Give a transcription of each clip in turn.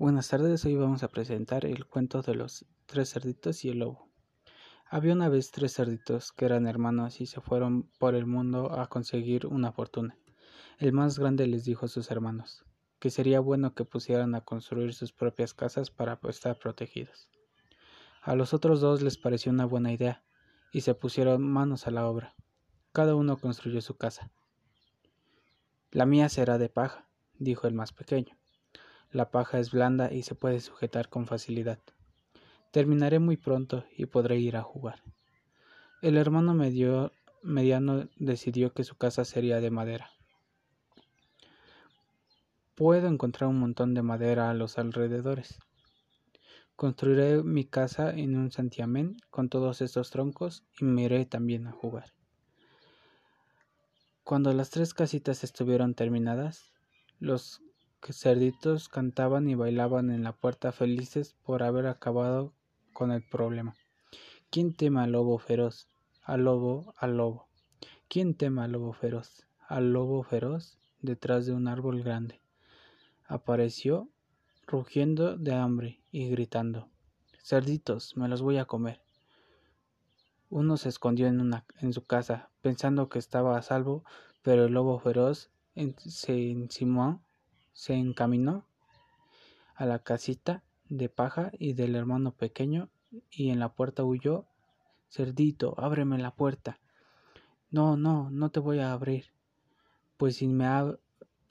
Buenas tardes, hoy vamos a presentar el cuento de los tres cerditos y el lobo. Había una vez tres cerditos que eran hermanos y se fueron por el mundo a conseguir una fortuna. El más grande les dijo a sus hermanos que sería bueno que pusieran a construir sus propias casas para estar protegidos. A los otros dos les pareció una buena idea y se pusieron manos a la obra. Cada uno construyó su casa. La mía será de paja, dijo el más pequeño. La paja es blanda y se puede sujetar con facilidad. Terminaré muy pronto y podré ir a jugar. El hermano mediano decidió que su casa sería de madera. Puedo encontrar un montón de madera a los alrededores. Construiré mi casa en un santiamén con todos estos troncos y me iré también a jugar. Cuando las tres casitas estuvieron terminadas, los cerditos cantaban y bailaban en la puerta felices por haber acabado con el problema. ¿Quién teme al lobo feroz? Al lobo, al lobo. ¿Quién teme al lobo feroz? Al lobo feroz detrás de un árbol grande. Apareció rugiendo de hambre y gritando Cerditos, me los voy a comer. Uno se escondió en su casa, pensando que estaba a salvo, pero el lobo feroz se encimó se encaminó a la casita de paja y del hermano pequeño y en la puerta huyó Cerdito, ábreme la puerta. No, no, no te voy a abrir. Pues si, me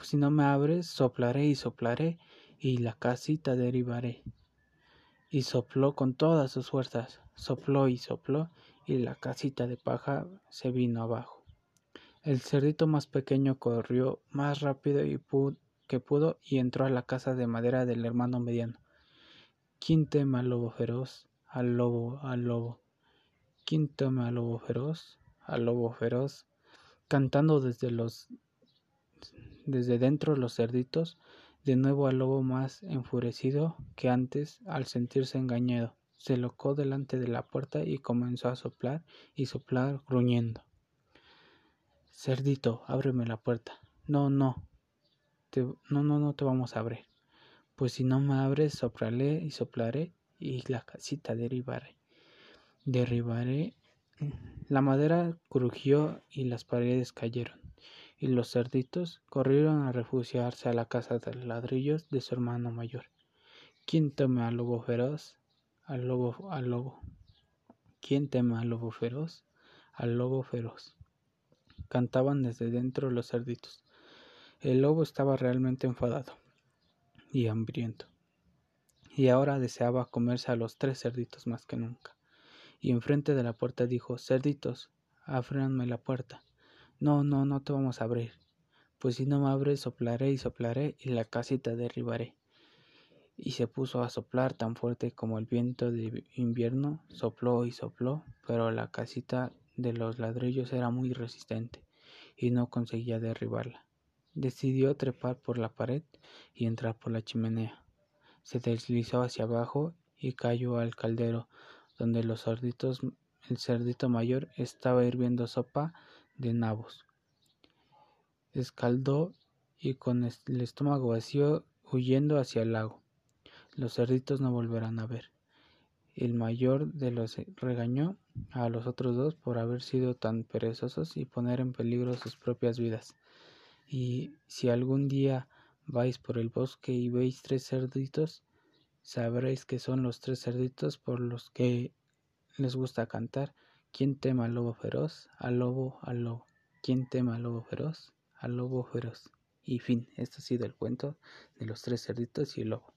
si no me abres, soplaré y soplaré y la casita derivaré. Y sopló con todas sus fuerzas, sopló y sopló y la casita de paja se vino abajo. El cerdito más pequeño corrió más rápido y pudo que pudo y entró a la casa de madera del hermano mediano. ¿Quién teme al lobo feroz? Al lobo, al lobo. ¿Quién teme al lobo feroz? Al lobo feroz. Cantando desde los desde dentro los cerditos, de nuevo al lobo más enfurecido que antes al sentirse engañado, se locó delante de la puerta y comenzó a soplar y soplar gruñendo. Cerdito, ábreme la puerta. No, no, no, no, no te vamos a abrir. Pues si no me abres, soplaré y soplaré y la casita derribaré. Derribaré. La madera crujió y las paredes cayeron, y los cerditos corrieron a refugiarse a la casa de ladrillos de su hermano mayor. ¿Quién teme al lobo feroz? Al lobo, al lobo. ¿Quién teme al lobo feroz? Al lobo feroz. Cantaban desde dentro los cerditos. El lobo estaba realmente enfadado y hambriento, y ahora deseaba comerse a los tres cerditos más que nunca. Y enfrente de la puerta dijo Cerditos, ábranme la puerta. No, no, no te vamos a abrir. Pues si no me abres, soplaré y soplaré y la casita derribaré. Y se puso a soplar tan fuerte como el viento de invierno, sopló y sopló, pero la casita de los ladrillos era muy resistente y no conseguía derribarla. Decidió trepar por la pared y entrar por la chimenea. Se deslizó hacia abajo y cayó al caldero, donde los cerditos, el cerdito mayor estaba hirviendo sopa de nabos. Escaldó y con el estómago vacío huyendo hacia el lago. Los cerditos no volverán a ver. El mayor de los regañó a los otros dos por haber sido tan perezosos y poner en peligro sus propias vidas. Y si algún día vais por el bosque y veis tres cerditos, sabréis que son los tres cerditos por los que les gusta cantar. ¿Quién tema al lobo feroz? Al lobo, al lobo. ¿Quién tema al lobo feroz? Al lobo feroz. Y fin, esto ha sido el cuento de los tres cerditos y el lobo.